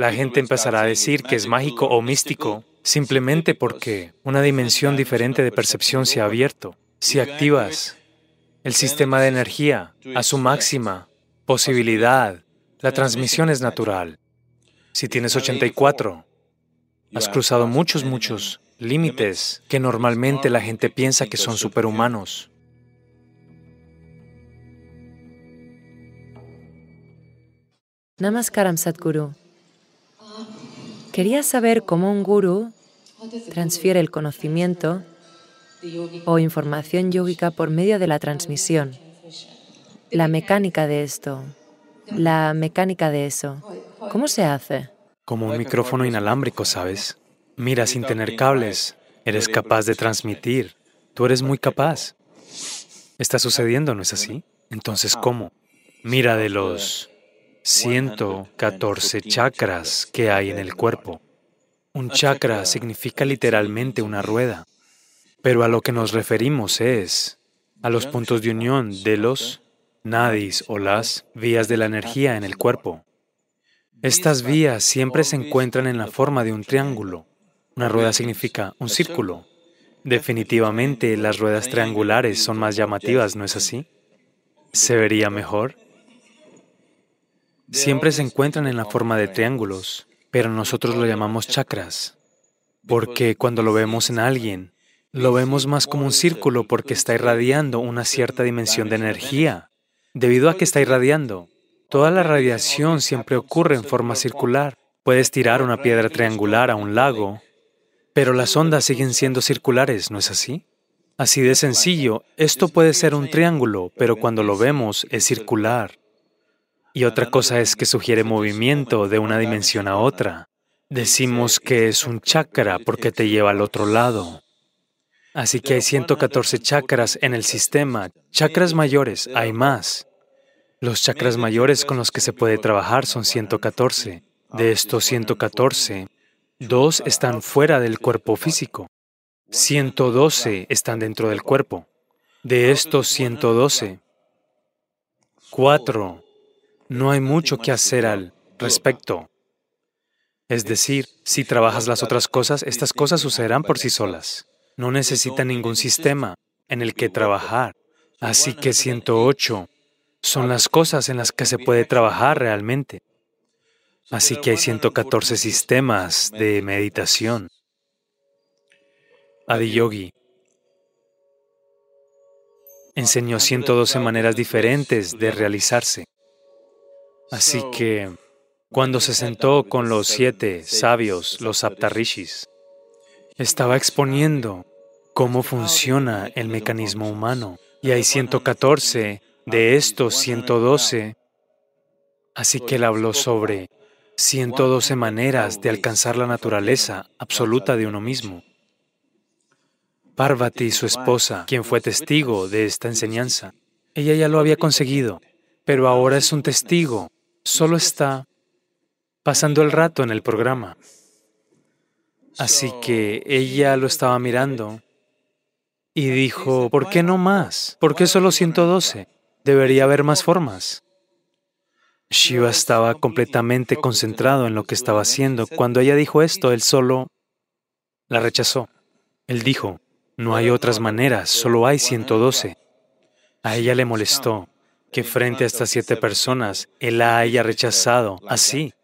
la gente empezará a decir que es mágico o místico simplemente porque una dimensión diferente de percepción se ha abierto. Si activas el sistema de energía a su máxima posibilidad, la transmisión es natural. Si tienes 84, has cruzado muchos, muchos límites que normalmente la gente piensa que son superhumanos. Namaskaram Sadhguru. Quería saber cómo un guru transfiere el conocimiento o información yógica por medio de la transmisión. La mecánica de esto, la mecánica de eso, ¿cómo se hace? Como un micrófono inalámbrico, ¿sabes? Mira, sin tener cables, eres capaz de transmitir. Tú eres muy capaz. Está sucediendo, ¿no es así? Entonces, ¿cómo? Mira de los 114 chakras que hay en el cuerpo. Un chakra significa literalmente una rueda, pero a lo que nos referimos es a los puntos de unión de los nadis o las vías de la energía en el cuerpo. Estas vías siempre se encuentran en la forma de un triángulo. Una rueda significa un círculo. Definitivamente las ruedas triangulares son más llamativas, ¿no es así? ¿Se vería mejor? Siempre se encuentran en la forma de triángulos, pero nosotros lo llamamos chakras, porque cuando lo vemos en alguien, lo vemos más como un círculo porque está irradiando una cierta dimensión de energía. Debido a que está irradiando, toda la radiación siempre ocurre en forma circular. Puedes tirar una piedra triangular a un lago, pero las ondas siguen siendo circulares, ¿no es así? Así de sencillo, esto puede ser un triángulo, pero cuando lo vemos es circular. Y otra cosa es que sugiere movimiento de una dimensión a otra. Decimos que es un chakra porque te lleva al otro lado. Así que hay 114 chakras en el sistema. Chakras mayores, hay más. Los chakras mayores con los que se puede trabajar son 114. De estos 114, dos están fuera del cuerpo físico. 112 están dentro del cuerpo. De estos 112, cuatro no hay mucho que hacer al respecto. Es decir, si trabajas las otras cosas, estas cosas sucederán por sí solas. No necesita ningún sistema en el que trabajar. Así que 108 son las cosas en las que se puede trabajar realmente. Así que hay 114 sistemas de meditación. Adiyogi enseñó 112 maneras diferentes de realizarse. Así que cuando se sentó con los siete sabios, los Aptarishis, estaba exponiendo cómo funciona el mecanismo humano. Y hay 114 de estos 112. Así que él habló sobre 112 maneras de alcanzar la naturaleza absoluta de uno mismo. Parvati, su esposa, quien fue testigo de esta enseñanza, ella ya lo había conseguido, pero ahora es un testigo solo está pasando el rato en el programa. Así que ella lo estaba mirando y dijo, ¿por qué no más? ¿Por qué solo 112? Debería haber más formas. Shiva estaba completamente concentrado en lo que estaba haciendo. Cuando ella dijo esto, él solo la rechazó. Él dijo, no hay otras maneras, solo hay 112. A ella le molestó que frente a estas siete personas él la haya rechazado así.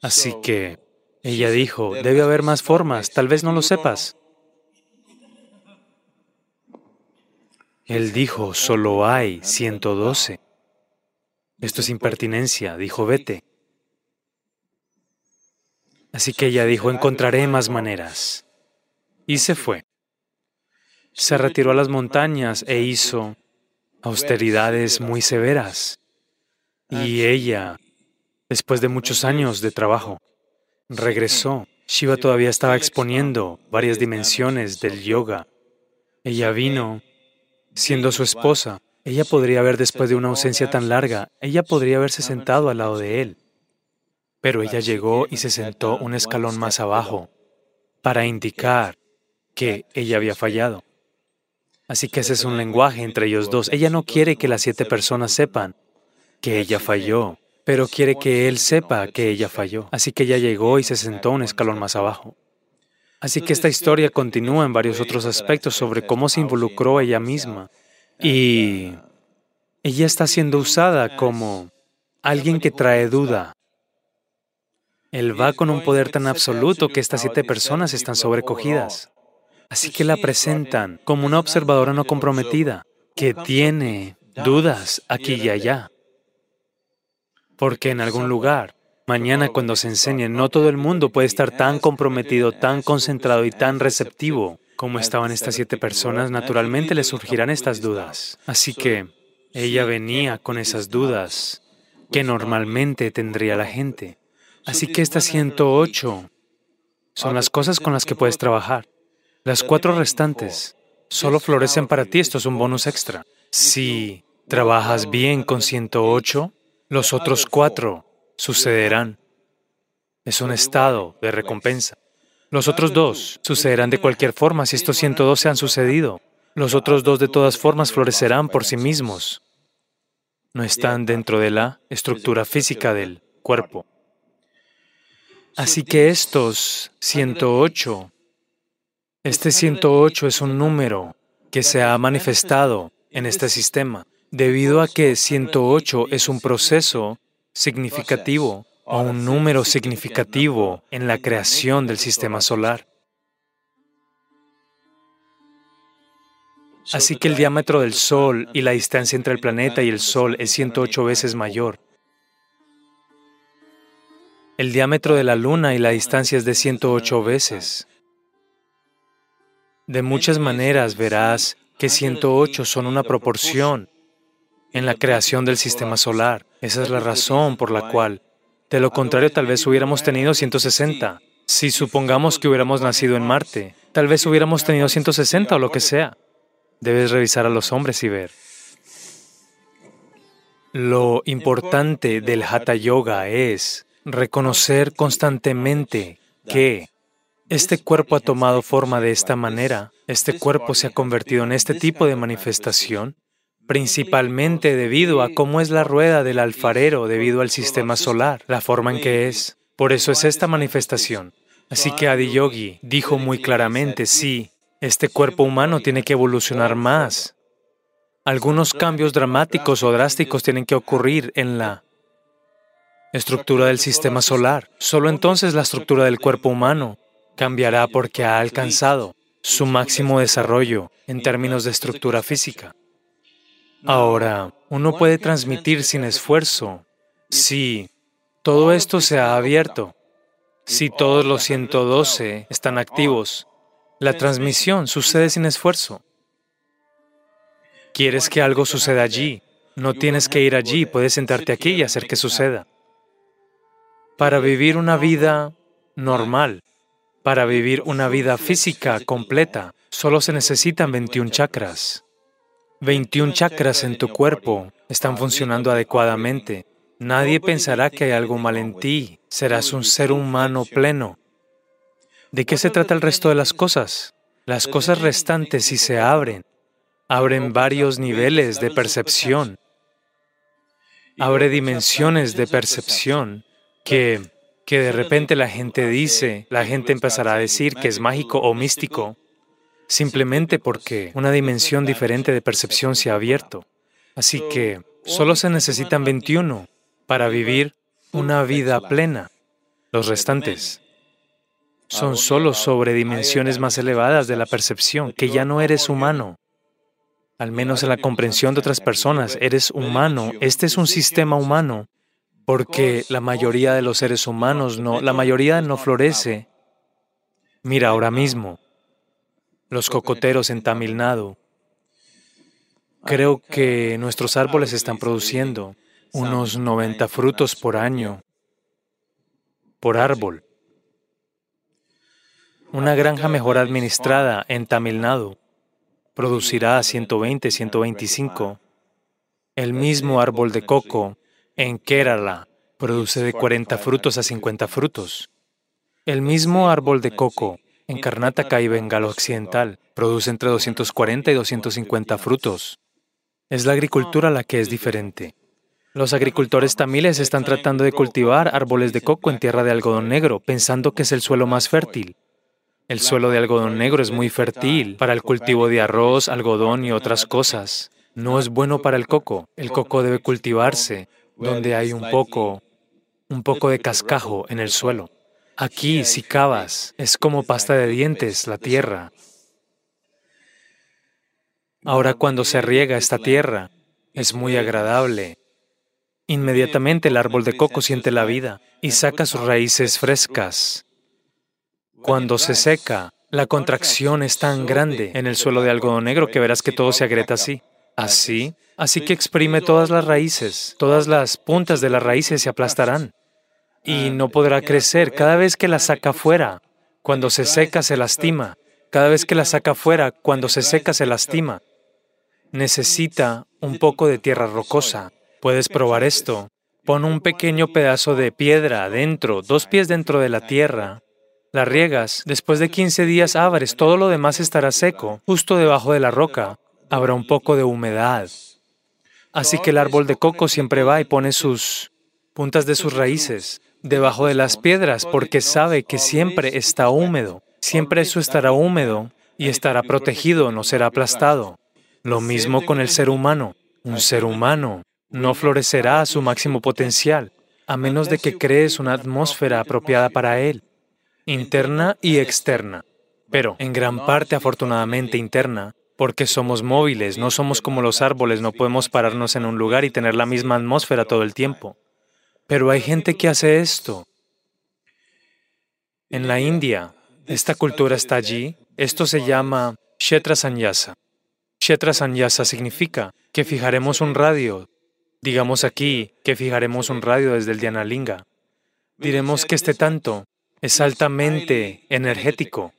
Así que ella dijo, debe haber más formas, tal vez no lo sepas. Él dijo, solo hay 112. Esto es impertinencia, dijo, vete. Así que ella dijo, encontraré más maneras. Y se fue. Se retiró a las montañas e hizo austeridades muy severas. Y ella, después de muchos años de trabajo, regresó. Shiva todavía estaba exponiendo varias dimensiones del yoga. Ella vino siendo su esposa. Ella podría haber, después de una ausencia tan larga, ella podría haberse sentado al lado de él. Pero ella llegó y se sentó un escalón más abajo para indicar que ella había fallado. Así que ese es un lenguaje entre ellos dos. Ella no quiere que las siete personas sepan que ella falló, pero quiere que él sepa que ella falló. Así que ella llegó y se sentó un escalón más abajo. Así que esta historia continúa en varios otros aspectos sobre cómo se involucró ella misma. Y ella está siendo usada como alguien que trae duda. Él va con un poder tan absoluto que estas siete personas están sobrecogidas. Así que la presentan como una observadora no comprometida, que tiene dudas aquí y allá. Porque en algún lugar, mañana cuando se enseñe, no todo el mundo puede estar tan comprometido, tan concentrado y tan receptivo como estaban estas siete personas, naturalmente le surgirán estas dudas. Así que ella venía con esas dudas que normalmente tendría la gente. Así que estas 108 son las cosas con las que puedes trabajar. Las cuatro restantes solo florecen para ti, esto es un bonus extra. Si trabajas bien con 108, los otros cuatro sucederán. Es un estado de recompensa. Los otros dos sucederán de cualquier forma si estos 112 han sucedido. Los otros dos de todas formas florecerán por sí mismos. No están dentro de la estructura física del cuerpo. Así que estos 108 este 108 es un número que se ha manifestado en este sistema debido a que 108 es un proceso significativo o un número significativo en la creación del sistema solar. Así que el diámetro del Sol y la distancia entre el planeta y el Sol es 108 veces mayor. El diámetro de la Luna y la distancia es de 108 veces. De muchas maneras verás que 108 son una proporción en la creación del sistema solar. Esa es la razón por la cual, de lo contrario, tal vez hubiéramos tenido 160. Si supongamos que hubiéramos nacido en Marte, tal vez hubiéramos tenido 160 o lo que sea. Debes revisar a los hombres y ver. Lo importante del Hatha Yoga es reconocer constantemente que este cuerpo ha tomado forma de esta manera, este cuerpo se ha convertido en este tipo de manifestación, principalmente debido a cómo es la rueda del alfarero, debido al sistema solar, la forma en que es. Por eso es esta manifestación. Así que Adiyogi dijo muy claramente, sí, este cuerpo humano tiene que evolucionar más. Algunos cambios dramáticos o drásticos tienen que ocurrir en la estructura del sistema solar. Solo entonces la estructura del cuerpo humano cambiará porque ha alcanzado su máximo desarrollo en términos de estructura física. Ahora, uno puede transmitir sin esfuerzo si todo esto se ha abierto, si todos los 112 están activos. La transmisión sucede sin esfuerzo. ¿Quieres que algo suceda allí? No tienes que ir allí, puedes sentarte aquí y hacer que suceda. Para vivir una vida normal, para vivir una vida física completa, solo se necesitan 21 chakras. 21 chakras en tu cuerpo están funcionando adecuadamente. Nadie pensará que hay algo mal en ti. Serás un ser humano pleno. ¿De qué se trata el resto de las cosas? Las cosas restantes, si se abren, abren varios niveles de percepción. Abre dimensiones de percepción que que de repente la gente dice, la gente empezará a decir que es mágico o místico, simplemente porque una dimensión diferente de percepción se ha abierto. Así que solo se necesitan 21 para vivir una vida plena. Los restantes son solo sobre dimensiones más elevadas de la percepción, que ya no eres humano. Al menos en la comprensión de otras personas, eres humano. Este es un sistema humano porque la mayoría de los seres humanos no, la mayoría no florece. Mira ahora mismo, los cocoteros en Tamil Nadu. Creo que nuestros árboles están produciendo unos 90 frutos por año, por árbol. Una granja mejor administrada en Tamil Nadu producirá 120, 125. El mismo árbol de coco en Kerala produce de 40 frutos a 50 frutos. El mismo árbol de coco en Karnataka y Bengala Occidental produce entre 240 y 250 frutos. Es la agricultura la que es diferente. Los agricultores tamiles están tratando de cultivar árboles de coco en tierra de algodón negro, pensando que es el suelo más fértil. El suelo de algodón negro es muy fértil para el cultivo de arroz, algodón y otras cosas. No es bueno para el coco. El coco debe cultivarse donde hay un poco, un poco de cascajo en el suelo. Aquí, si cavas, es como pasta de dientes la tierra. Ahora cuando se riega esta tierra, es muy agradable. Inmediatamente el árbol de coco siente la vida y saca sus raíces frescas. Cuando se seca, la contracción es tan grande en el suelo de algodón negro que verás que todo se agrieta así. Así, así que exprime todas las raíces, todas las puntas de las raíces se aplastarán y no podrá crecer cada vez que la saca fuera. Cuando se seca se lastima. Cada vez que la saca fuera, cuando se seca se lastima. Necesita un poco de tierra rocosa Puedes probar esto. Pon un pequeño pedazo de piedra adentro, dos pies dentro de la tierra. La riegas, después de 15 días abres, todo lo demás estará seco. Justo debajo de la roca habrá un poco de humedad. Así que el árbol de coco siempre va y pone sus puntas de sus raíces debajo de las piedras porque sabe que siempre está húmedo. Siempre eso estará húmedo y estará protegido, no será aplastado. Lo mismo con el ser humano. Un ser humano no florecerá a su máximo potencial, a menos de que crees una atmósfera apropiada para él, interna y externa, pero en gran parte afortunadamente interna, porque somos móviles, no somos como los árboles, no podemos pararnos en un lugar y tener la misma atmósfera todo el tiempo. Pero hay gente que hace esto. En la India, esta cultura está allí, esto se llama Kshetra Sanyasa. Kshetra Sanyasa significa que fijaremos un radio Digamos aquí que fijaremos un radio desde el Dianalinga. Diremos que este tanto es altamente energético.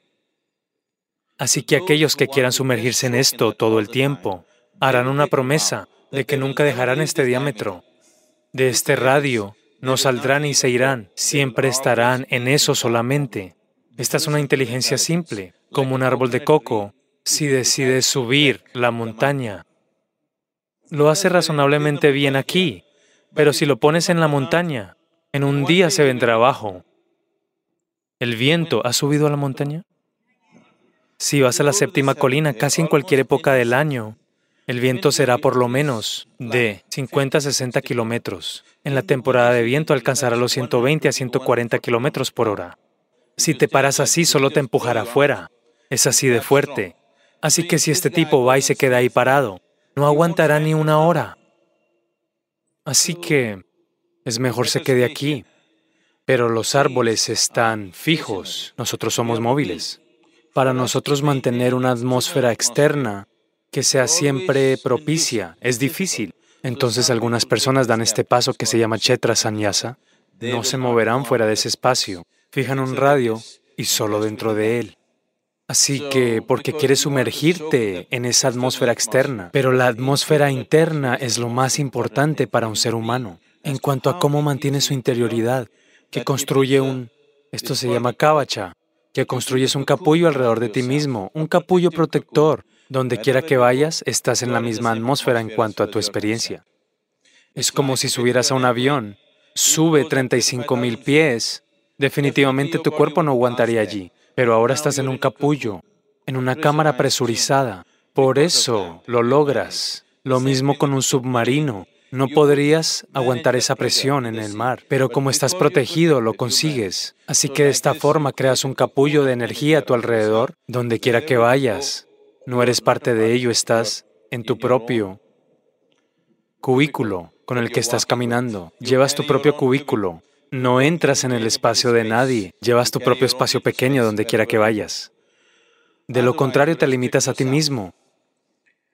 Así que aquellos que quieran sumergirse en esto todo el tiempo harán una promesa de que nunca dejarán este diámetro. De este radio no saldrán y se irán, siempre estarán en eso solamente. Esta es una inteligencia simple, como un árbol de coco. Si decides subir la montaña, lo hace razonablemente bien aquí, pero si lo pones en la montaña, en un día se vendrá abajo. ¿El viento ha subido a la montaña? Si vas a la séptima colina casi en cualquier época del año, el viento será por lo menos de 50 a 60 kilómetros. En la temporada de viento alcanzará los 120 a 140 kilómetros por hora. Si te paras así, solo te empujará afuera. Es así de fuerte. Así que si este tipo va y se queda ahí parado, no aguantará ni una hora. Así que es mejor se quede aquí. Pero los árboles están fijos, nosotros somos móviles. Para nosotros mantener una atmósfera externa que sea siempre propicia es difícil. Entonces algunas personas dan este paso que se llama Chetra Sanyasa. No se moverán fuera de ese espacio. Fijan un radio y solo dentro de él. Así que, porque quieres sumergirte en esa atmósfera externa, pero la atmósfera interna es lo más importante para un ser humano en cuanto a cómo mantiene su interioridad, que construye un, esto se llama kavacha, que construyes un capullo alrededor de ti mismo, un capullo protector. Donde quiera que vayas, estás en la misma atmósfera en cuanto a tu experiencia. Es como si subieras a un avión, sube 35 mil pies, definitivamente tu cuerpo no aguantaría allí pero ahora estás en un capullo, en una cámara presurizada. Por eso lo logras. Lo mismo con un submarino. No podrías aguantar esa presión en el mar, pero como estás protegido, lo consigues. Así que de esta forma creas un capullo de energía a tu alrededor, donde quiera que vayas. No eres parte de ello, estás en tu propio cubículo con el que estás caminando. Llevas tu propio cubículo. No entras en el espacio de nadie, llevas tu propio espacio pequeño donde quiera que vayas. De lo contrario, te limitas a ti mismo.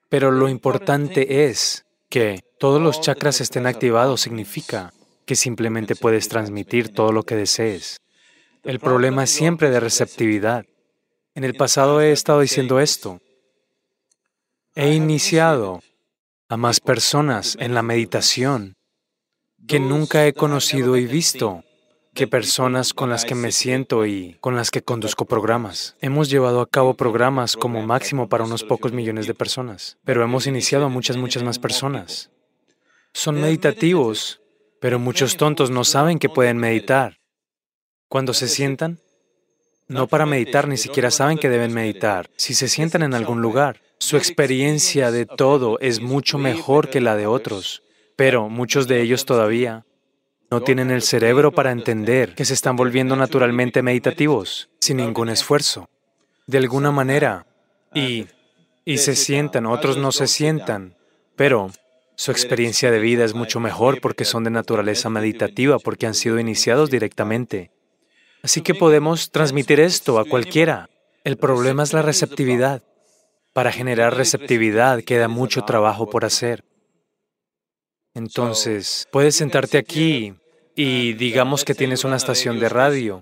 Pero lo importante es que todos los chakras estén activados significa que simplemente puedes transmitir todo lo que desees. El problema es siempre de receptividad. En el pasado he estado diciendo esto. He iniciado a más personas en la meditación que nunca he conocido y visto que personas con las que me siento y con las que conduzco programas. Hemos llevado a cabo programas como máximo para unos pocos millones de personas, pero hemos iniciado a muchas, muchas más personas. Son meditativos, pero muchos tontos no saben que pueden meditar. Cuando se sientan, no para meditar, ni siquiera saben que deben meditar. Si se sientan en algún lugar, su experiencia de todo es mucho mejor que la de otros, pero muchos de ellos todavía no tienen el cerebro para entender que se están volviendo naturalmente meditativos, sin ningún esfuerzo, de alguna manera, y, y se sientan, otros no se sientan, pero su experiencia de vida es mucho mejor porque son de naturaleza meditativa, porque han sido iniciados directamente. Así que podemos transmitir esto a cualquiera. El problema es la receptividad. Para generar receptividad queda mucho trabajo por hacer. Entonces, puedes sentarte aquí y digamos que tienes una estación de radio.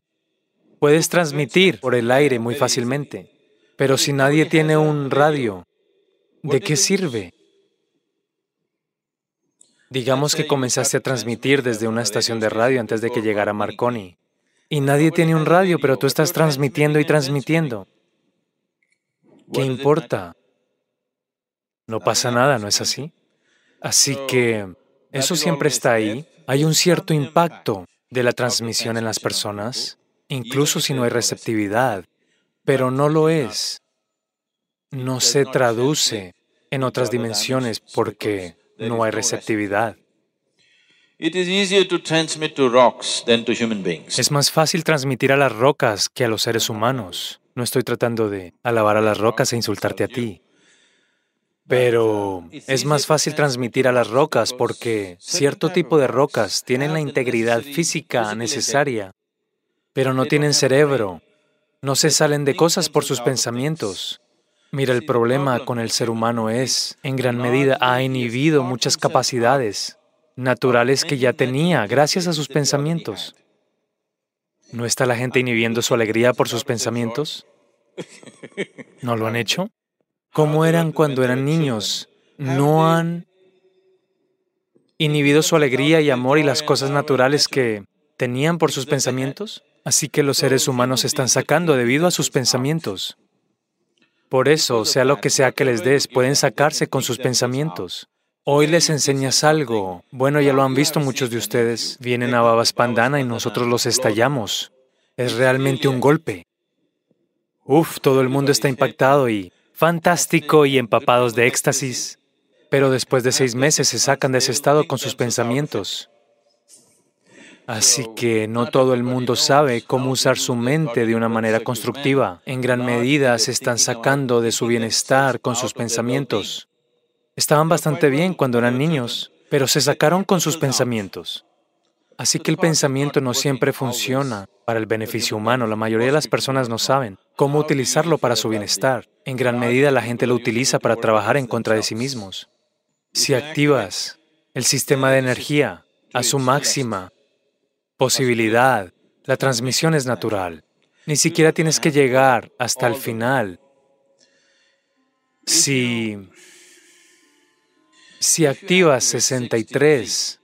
Puedes transmitir por el aire muy fácilmente, pero si nadie tiene un radio, ¿de qué sirve? Digamos que comenzaste a transmitir desde una estación de radio antes de que llegara Marconi. Y nadie tiene un radio, pero tú estás transmitiendo y transmitiendo. ¿Qué importa? No pasa nada, ¿no es así? Así que eso siempre está ahí. Hay un cierto impacto de la transmisión en las personas, incluso si no hay receptividad, pero no lo es. No se traduce en otras dimensiones porque no hay receptividad. Es más fácil transmitir a las rocas que a los seres humanos. No estoy tratando de alabar a las rocas e insultarte a ti. Pero es más fácil transmitir a las rocas porque cierto tipo de rocas tienen la integridad física necesaria, pero no tienen cerebro, no se salen de cosas por sus pensamientos. Mira, el problema con el ser humano es, en gran medida, ha inhibido muchas capacidades naturales que ya tenía gracias a sus pensamientos. ¿No está la gente inhibiendo su alegría por sus pensamientos? ¿No lo han hecho? ¿Cómo eran cuando eran niños? ¿No han inhibido su alegría y amor y las cosas naturales que tenían por sus pensamientos? Así que los seres humanos se están sacando debido a sus pensamientos. Por eso, sea lo que sea que les des, pueden sacarse con sus pensamientos. Hoy les enseñas algo. Bueno, ya lo han visto muchos de ustedes. Vienen a Babaspandana y nosotros los estallamos. Es realmente un golpe. Uf, todo el mundo está impactado y fantástico y empapados de éxtasis, pero después de seis meses se sacan de ese estado con sus pensamientos. Así que no todo el mundo sabe cómo usar su mente de una manera constructiva. En gran medida se están sacando de su bienestar con sus pensamientos. Estaban bastante bien cuando eran niños, pero se sacaron con sus pensamientos. Así que el pensamiento no siempre funciona para el beneficio humano. La mayoría de las personas no saben cómo utilizarlo para su bienestar. En gran medida la gente lo utiliza para trabajar en contra de sí mismos. Si activas el sistema de energía a su máxima posibilidad, la transmisión es natural. Ni siquiera tienes que llegar hasta el final. Si, si activas 63,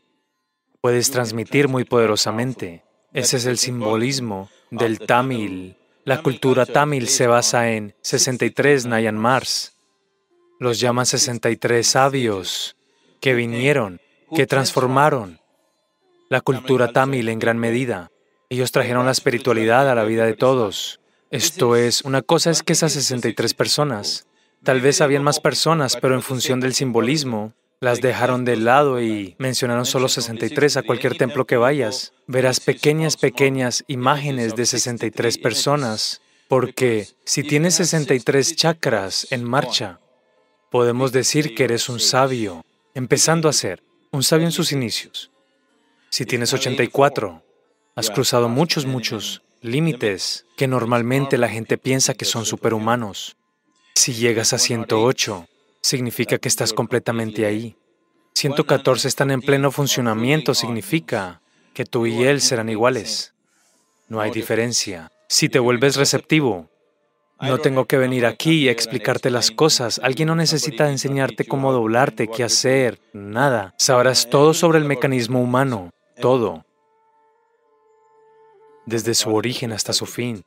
puedes transmitir muy poderosamente. Ese es el simbolismo del Tamil. La cultura Tamil se basa en 63 Nayan Mars. Los llaman 63 sabios que vinieron, que transformaron la cultura Tamil en gran medida. Ellos trajeron la espiritualidad a la vida de todos. Esto es, una cosa es que esas 63 personas, tal vez habían más personas, pero en función del simbolismo, las dejaron de lado y mencionaron solo 63 a cualquier templo que vayas. Verás pequeñas, pequeñas imágenes de 63 personas, porque si tienes 63 chakras en marcha, podemos decir que eres un sabio, empezando a ser un sabio en sus inicios. Si tienes 84, has cruzado muchos, muchos límites que normalmente la gente piensa que son superhumanos. Si llegas a 108, significa que estás completamente ahí. 114 están en pleno funcionamiento, significa que tú y él serán iguales. No hay diferencia. Si te vuelves receptivo, no tengo que venir aquí y explicarte las cosas. Alguien no necesita enseñarte cómo doblarte, qué hacer, nada. Sabrás todo sobre el mecanismo humano, todo, desde su origen hasta su fin.